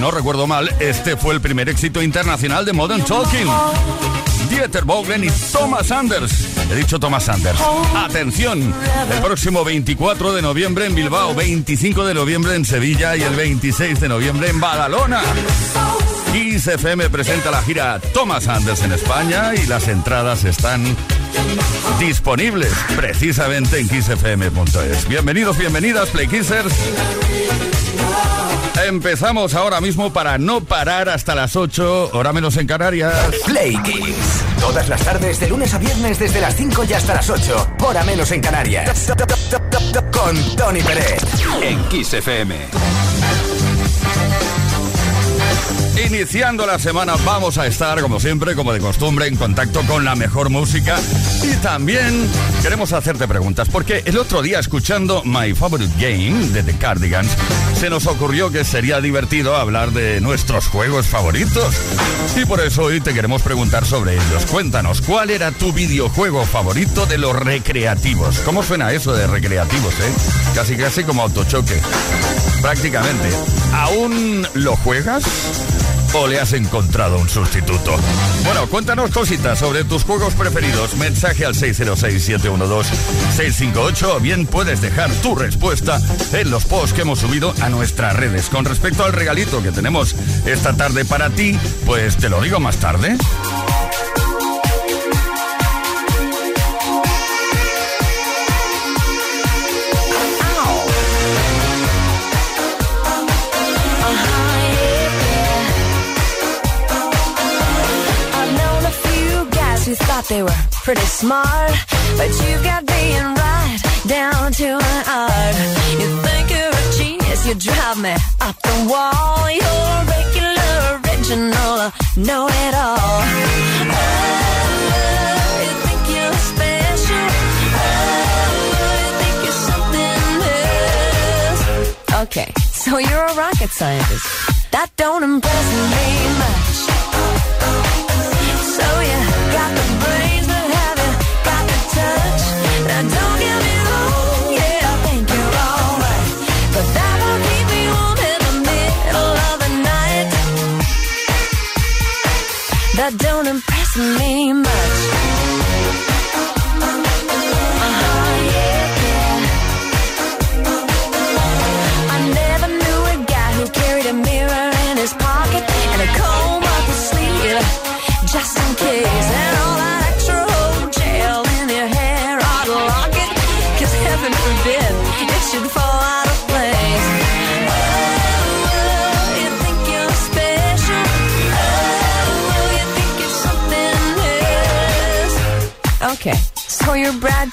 No recuerdo mal, este fue el primer éxito internacional de Modern Talking. Dieter Bogen y Thomas Anders. He dicho Thomas Anders. Atención, el próximo 24 de noviembre en Bilbao, 25 de noviembre en Sevilla y el 26 de noviembre en Badalona. FM presenta la gira Thomas Anders en España y las entradas están disponibles precisamente en kissfm.es. Bienvenidos, bienvenidas, Play Kissers. Empezamos ahora mismo para no parar hasta las 8, hora menos en Canarias. Play. Todas las tardes, de lunes a viernes, desde las 5 y hasta las 8, hora menos en Canarias. Con Tony Pérez. En Kiss FM. Iniciando la semana vamos a estar, como siempre, como de costumbre, en contacto con la mejor música y también queremos hacerte preguntas, porque el otro día escuchando My Favorite Game de The Cardigans, se nos ocurrió que sería divertido hablar de nuestros juegos favoritos. Y por eso hoy te queremos preguntar sobre ellos. Cuéntanos, ¿cuál era tu videojuego favorito de los recreativos? ¿Cómo suena eso de recreativos, eh? Casi casi como autochoque. Prácticamente. ¿Aún lo juegas? O le has encontrado un sustituto? Bueno, cuéntanos cositas sobre tus juegos preferidos. Mensaje al 606-712-658 o bien puedes dejar tu respuesta en los posts que hemos subido a nuestras redes. Con respecto al regalito que tenemos esta tarde para ti, pues te lo digo más tarde. who thought they were pretty smart. But you got being right down to an art. You think you're a genius, you drive me up the wall. You're regular, original, know it all. Uh, okay, so you're a rocket scientist. That don't impress me much. to me.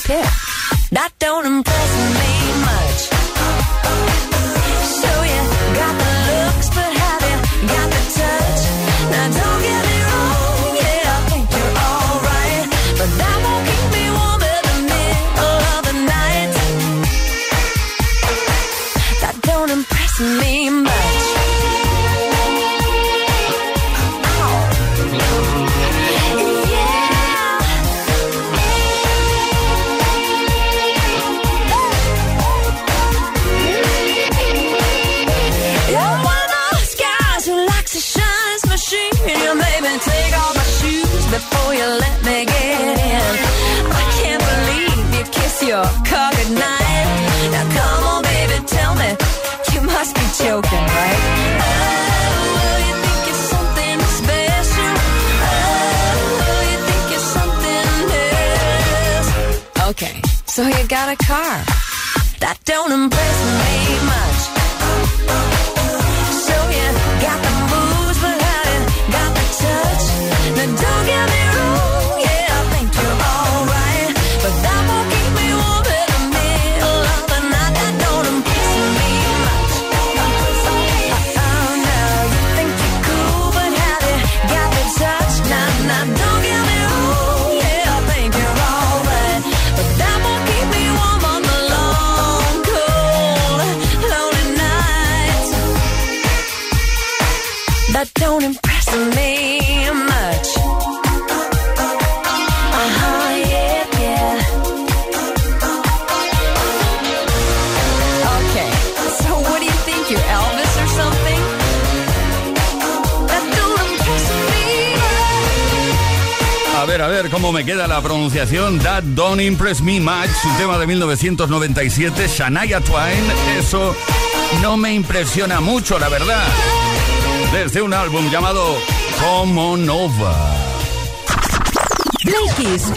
tip. got a car that don't impress me. cómo me queda la pronunciación, That Don't Impress Me Much, un tema de 1997, Shania Twain, eso no me impresiona mucho, la verdad. Desde un álbum llamado Como Nova. Kiss,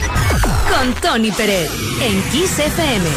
con Tony Pérez en Kiss FM.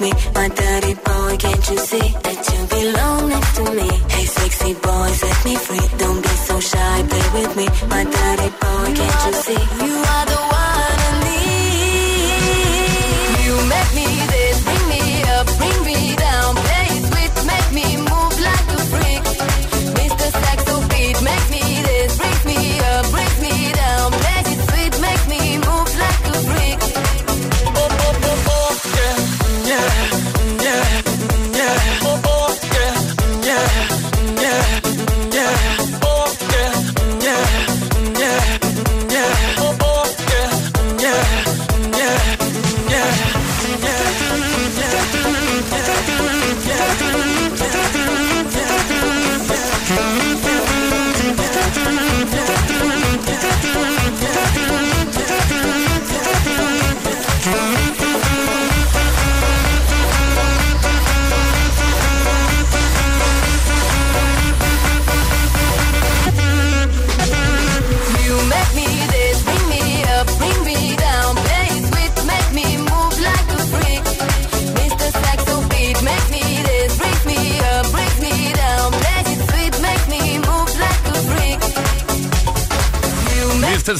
me.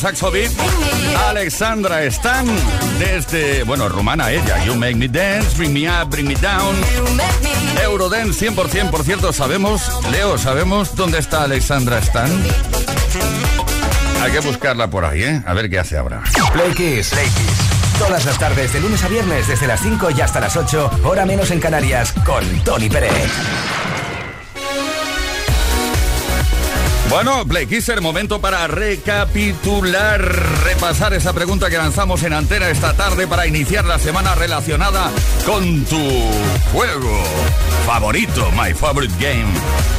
Saxo Alexandra Stan, desde, bueno, rumana ella, You Make Me Dance, Bring Me Up, Bring Me Down, Eurodance 100%, por cierto, sabemos, Leo, ¿sabemos dónde está Alexandra Stan? Hay que buscarla por ahí, ¿eh? A ver qué hace ahora. Play Kiss. Play. Todas las tardes, de lunes a viernes, desde las 5 y hasta las 8, hora menos en Canarias, con Tony Pérez. Bueno, Play Kisser, momento para recapitular, repasar esa pregunta que lanzamos en antena esta tarde para iniciar la semana relacionada con tu juego favorito, My Favorite Game.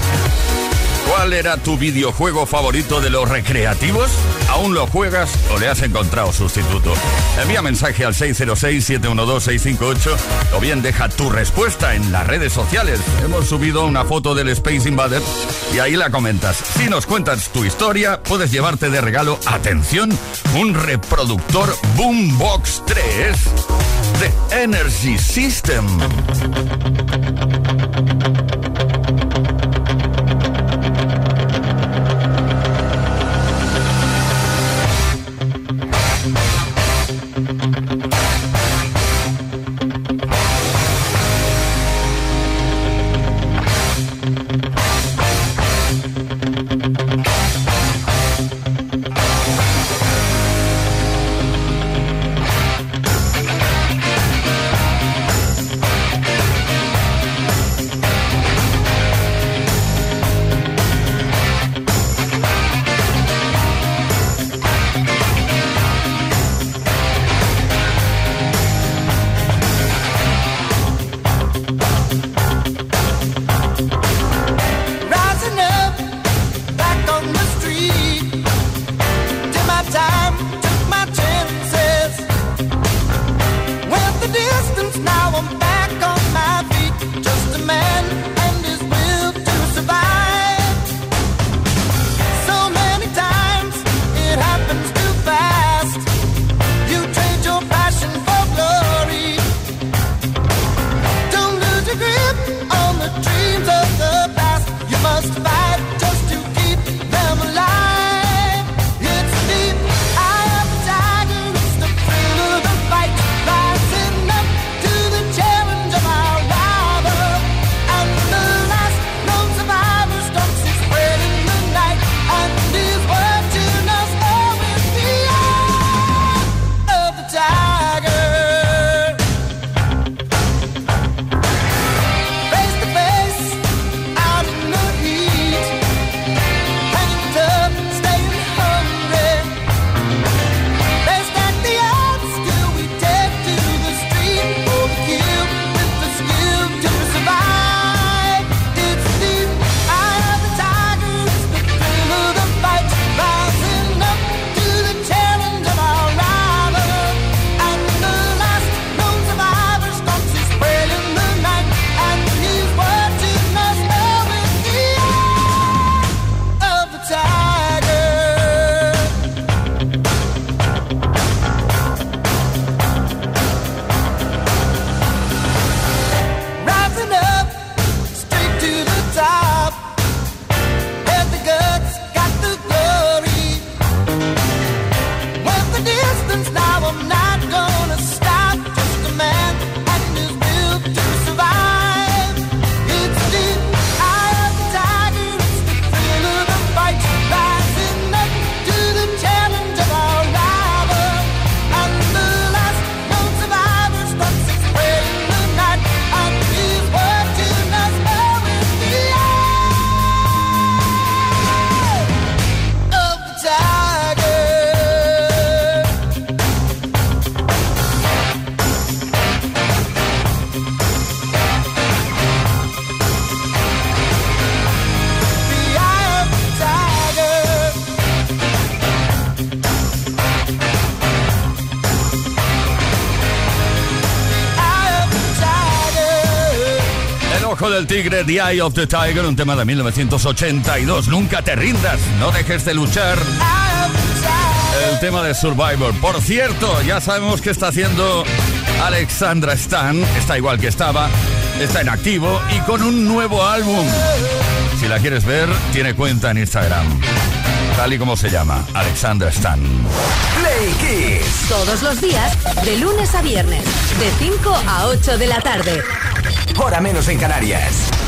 ¿Cuál era tu videojuego favorito de los recreativos? ¿Aún lo juegas o le has encontrado sustituto? Envía mensaje al 606-712-658 o bien deja tu respuesta en las redes sociales. Hemos subido una foto del Space Invader y ahí la comentas. Si nos cuentas tu historia, puedes llevarte de regalo, atención, un reproductor Boombox 3 de Energy System. Tigre, The Eye of the Tiger, un tema de 1982. Nunca te rindas, no dejes de luchar. El tema de Survivor. Por cierto, ya sabemos que está haciendo Alexandra Stan. Está igual que estaba, está en activo y con un nuevo álbum. Si la quieres ver, tiene cuenta en Instagram. Tal y como se llama, Alexandra Stan. Play Kiss. Todos los días, de lunes a viernes, de 5 a 8 de la tarde. Hora menos en Canarias.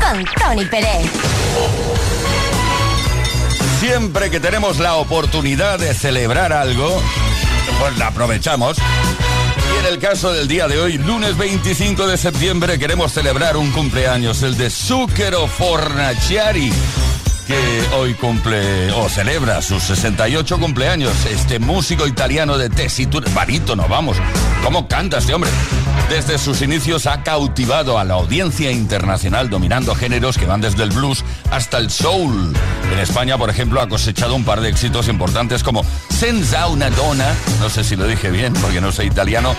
Con Tony Pérez. Siempre que tenemos la oportunidad de celebrar algo, pues la aprovechamos. Y en el caso del día de hoy, lunes 25 de septiembre, queremos celebrar un cumpleaños, el de Zucchero Fornaciari que hoy cumple o celebra sus 68 cumpleaños. Este músico italiano de tesitura, barítono, vamos, ¿cómo canta este hombre? Desde sus inicios ha cautivado a la audiencia internacional dominando géneros que van desde el blues hasta el soul. En España, por ejemplo, ha cosechado un par de éxitos importantes como Senza una donna, no sé si lo dije bien porque no sé italiano,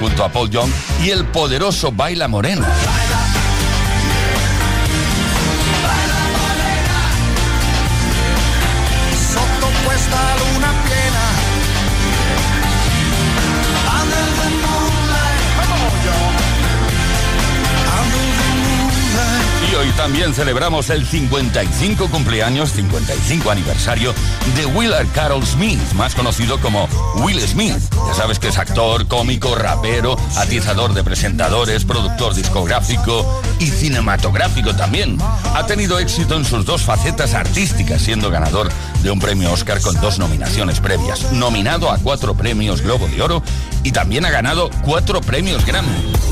junto a Paul Young, y el poderoso Baila Morena. También celebramos el 55 cumpleaños, 55 aniversario de Willard Carroll Smith, más conocido como Will Smith. Ya sabes que es actor, cómico, rapero, atizador de presentadores, productor discográfico y cinematográfico también. Ha tenido éxito en sus dos facetas artísticas, siendo ganador de un premio Oscar con dos nominaciones previas, nominado a cuatro premios Globo de Oro y también ha ganado cuatro premios Grammy.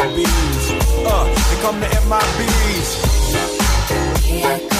My bees. Uh, they come to MIBs. Here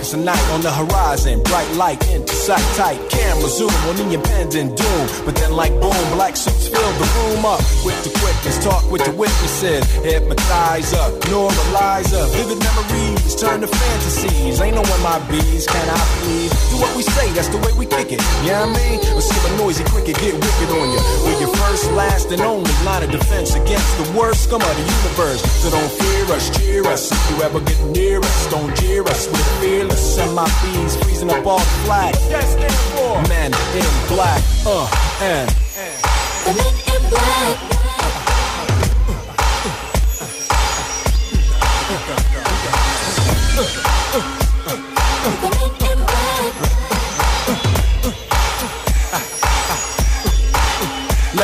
Of the night on the horizon, bright light into sight tight. Camera zoom on the impending doom. But then, like boom, black suits fill the room up with the quickness. Talk with the witnesses, hypnotize up, normalize up. Vivid memories turn to fantasies. Ain't no one my bees, can I please? Do what we say, that's the way we kick it. Yeah, you know I mean? Or see a noisy cricket get wicked on you. We're your first, last, and only line of defense the worst scum of the universe. So don't fear us, cheer us. If you ever get near us, don't jeer us. We're fearless. Send my bees freezing up all the flag. What for? Men in black. Uh, and. The men in black.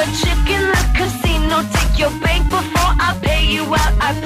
a chicken in the casino. Take your bank before I pay you out. I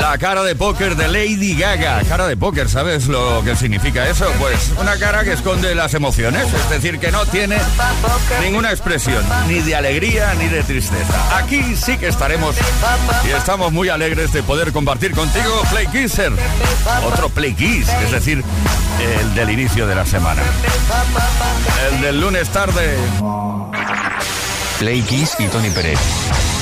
La cara de póker de Lady Gaga. Cara de póker, ¿sabes lo que significa eso? Pues una cara que esconde las emociones, es decir, que no tiene ninguna expresión, ni de alegría ni de tristeza. Aquí sí que estaremos y estamos muy alegres de poder compartir contigo Play Kisser. Otro Play Kiss, es decir, el del inicio de la semana. El del lunes tarde. Play Kiss y Tony Pérez.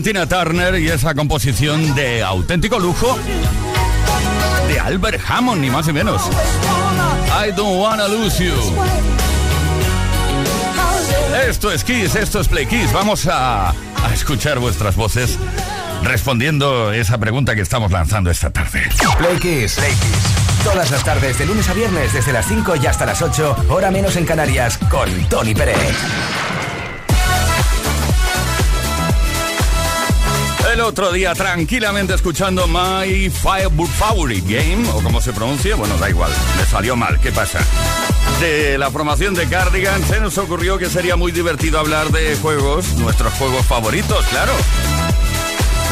Tina Turner y esa composición de auténtico lujo de Albert Hammond, ni más ni menos. I don't wanna lose you. Esto es Kiss, esto es Play Kiss. Vamos a, a escuchar vuestras voces respondiendo esa pregunta que estamos lanzando esta tarde. Play Kiss. Play Kiss. Todas las tardes, de lunes a viernes, desde las 5 y hasta las 8, hora menos en Canarias, con Tony Pérez. Otro día, tranquilamente escuchando My Favorite Game, o como se pronuncia, bueno, da igual, me salió mal, ¿qué pasa? De la formación de Cardigan se nos ocurrió que sería muy divertido hablar de juegos, nuestros juegos favoritos, claro.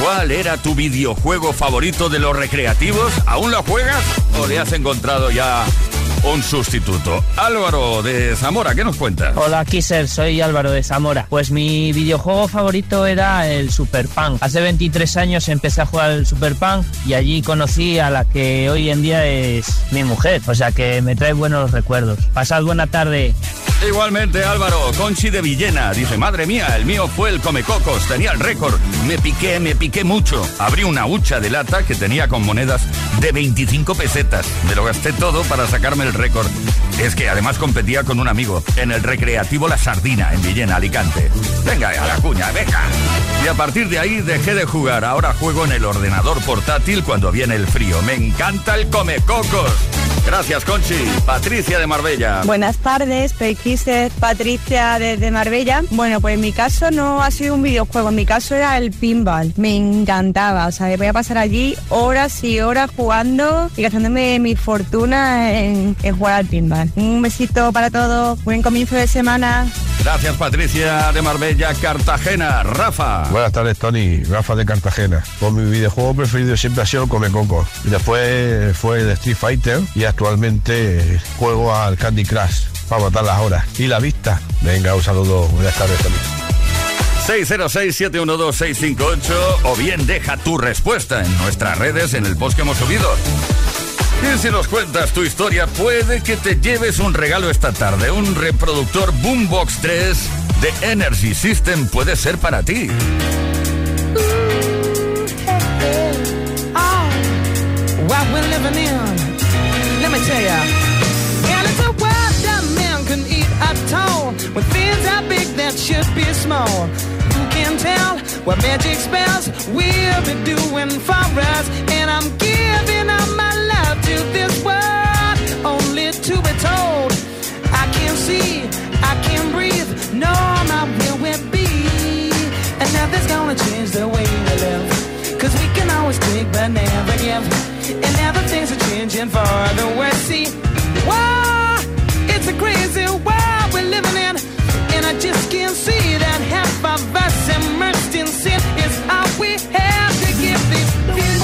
¿Cuál era tu videojuego favorito de los recreativos? ¿Aún lo juegas o le has encontrado ya un sustituto? Álvaro de Zamora, ¿qué nos cuentas? Hola Kisser, soy Álvaro de Zamora. Pues mi videojuego favorito era el Super Punk. Hace 23 años empecé a jugar el Super Punk y allí conocí a la que hoy en día es mi mujer. O sea que me trae buenos recuerdos. Pasad buena tarde. Igualmente, Álvaro, Conchi de Villena, dice, madre mía, el mío fue el Comecocos, tenía el récord, me piqué, me piqué mucho. Abrí una hucha de lata que tenía con monedas de 25 pesetas. Me lo gasté todo para sacarme el récord. Es que además competía con un amigo en el recreativo La Sardina, en Villena, Alicante. Venga, a la cuña, venga. Y a partir de ahí dejé de jugar, ahora juego en el ordenador portátil cuando viene el frío. Me encanta el Comecocos. Gracias, Conchi. Patricia de Marbella. Buenas tardes, Patricia desde Marbella. Bueno, pues en mi caso no ha sido un videojuego, en mi caso era el pinball. Me encantaba, o sea, voy a pasar allí horas y horas jugando y gastándome mi fortuna en, en jugar al pinball. Un besito para todos, buen comienzo de semana. Gracias, Patricia de Marbella, Cartagena. Rafa. Buenas tardes, Tony. Rafa de Cartagena. Pues mi videojuego preferido siempre ha sido el Come Coco. Y después fue el Street Fighter y actualmente juego al Candy Crush para matar las horas. Y la vista. Venga, un saludo. Buenas tardes, Tony. 606-712-658 o bien deja tu respuesta en nuestras redes en el post que hemos subido. Y si nos cuentas tu historia, puede que te lleves un regalo esta tarde. Un reproductor Boombox 3 de Energy System puede ser para ti. what we're living in. Let me tell ya. That should be small. Who can tell what magic spells we'll be doing for us? And I'm giving up my love to this world, only to be told. I can see, I can breathe, no, my will will be. And nothing's gonna change the way we live. Cause we can always take but never give. And now things are changing for the worse. See, wow, it's a crazy world we're living in. I just can't see that half of us immersed in sin is all we have to give these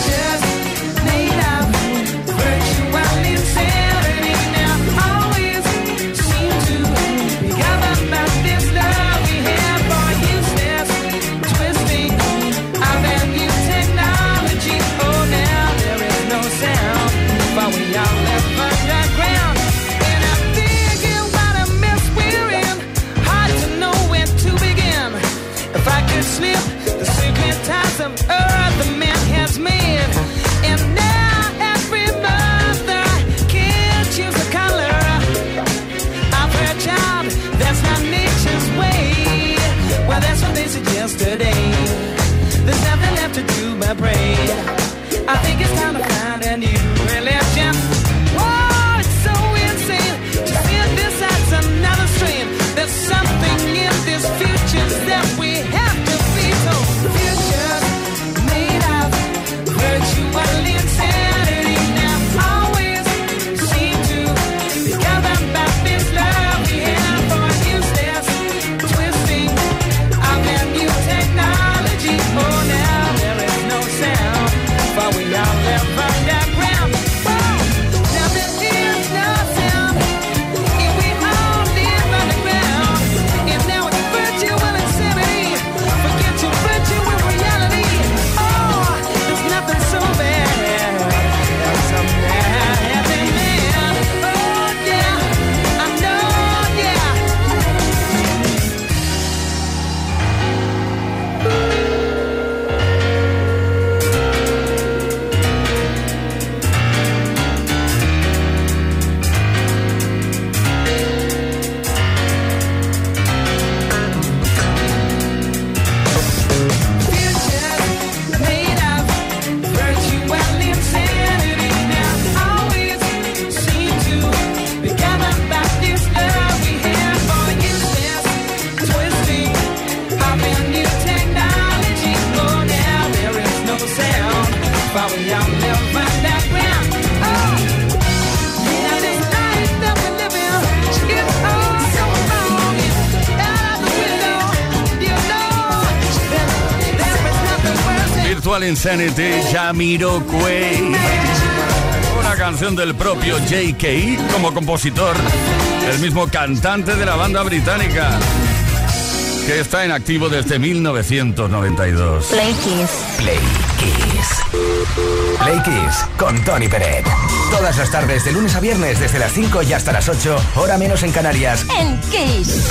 yesterday. There's nothing left to do My brain, I think Global Insanity, Jamiroquai. Una canción del propio J.K. como compositor, el mismo cantante de la banda británica, que está en activo desde 1992. Play Kiss. Play Kiss. Play Kiss con Tony Pérez. Todas las tardes, de lunes a viernes, desde las 5 y hasta las 8, hora menos en Canarias. En Kiss.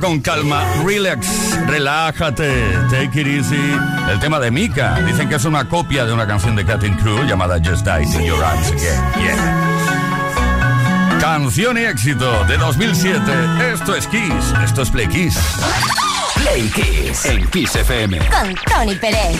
con calma. Relax, relájate, take it easy. El tema de Mika. Dicen que es una copia de una canción de Cutting Crew llamada Just Died in Your Arms Again. Yeah. Canción y éxito de 2007. Esto es Kiss, esto es Play Kiss. Play Kiss en Kiss FM. Con Tony Pérez.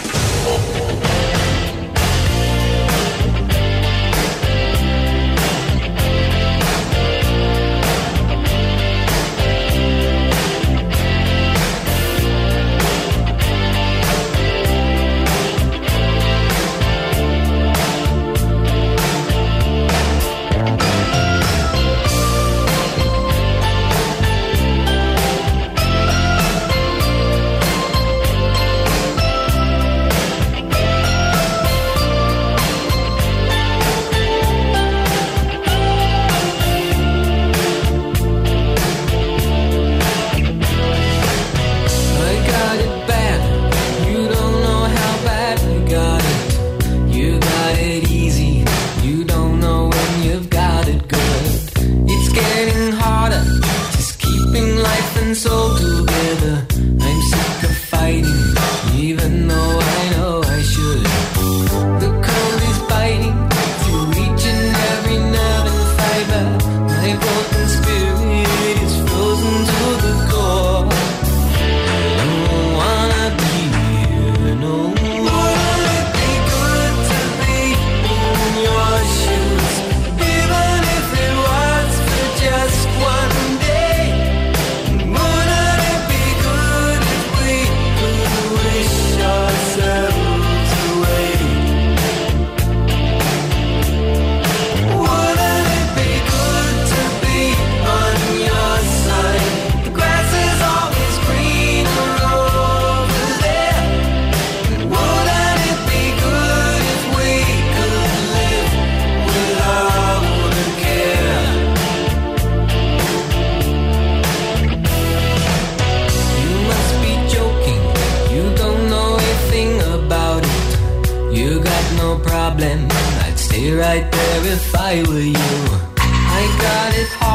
I got it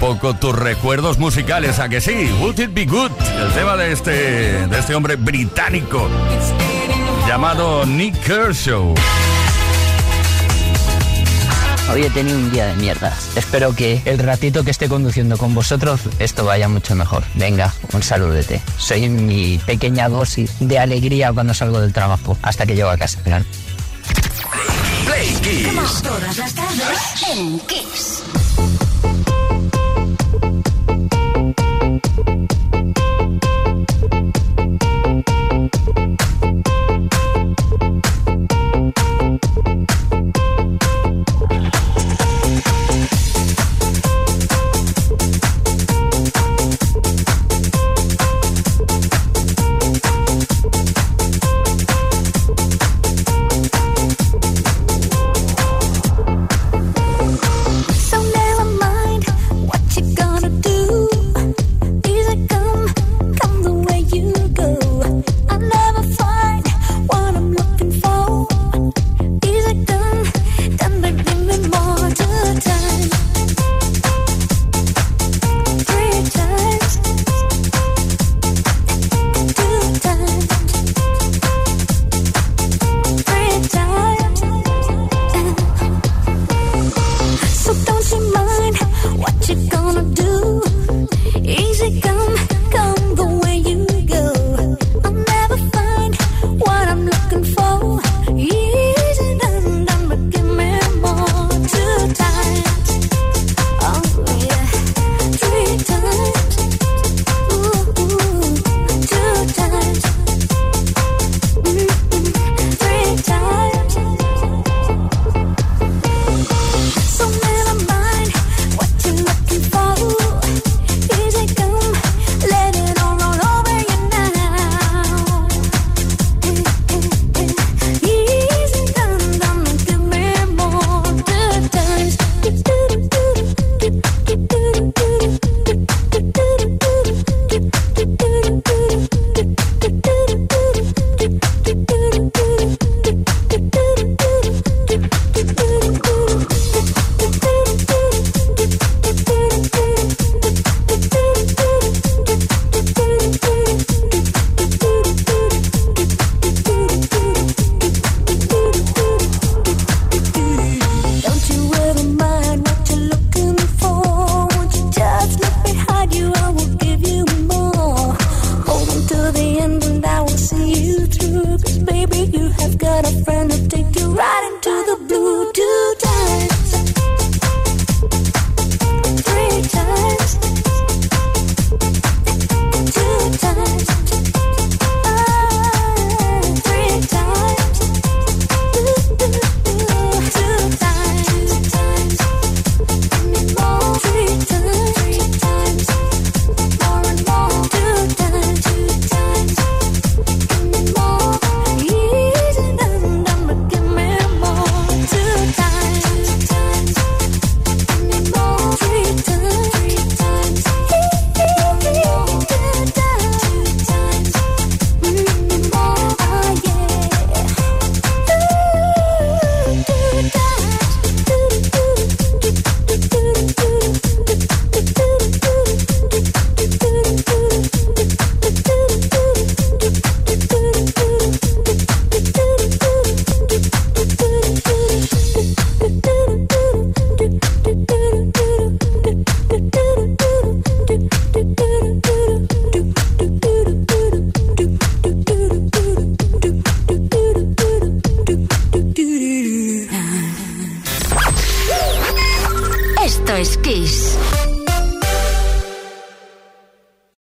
poco tus recuerdos musicales, ¿a que sí? Would it be good? El tema de este, de este hombre británico llamado Nick Kershaw. Hoy he tenido un día de mierda. Espero que el ratito que esté conduciendo con vosotros esto vaya mucho mejor. Venga, un saludete. Soy mi pequeña dosis de alegría cuando salgo del trabajo hasta que llego a casa. Play Kiss. Todas las tardes en Kiss.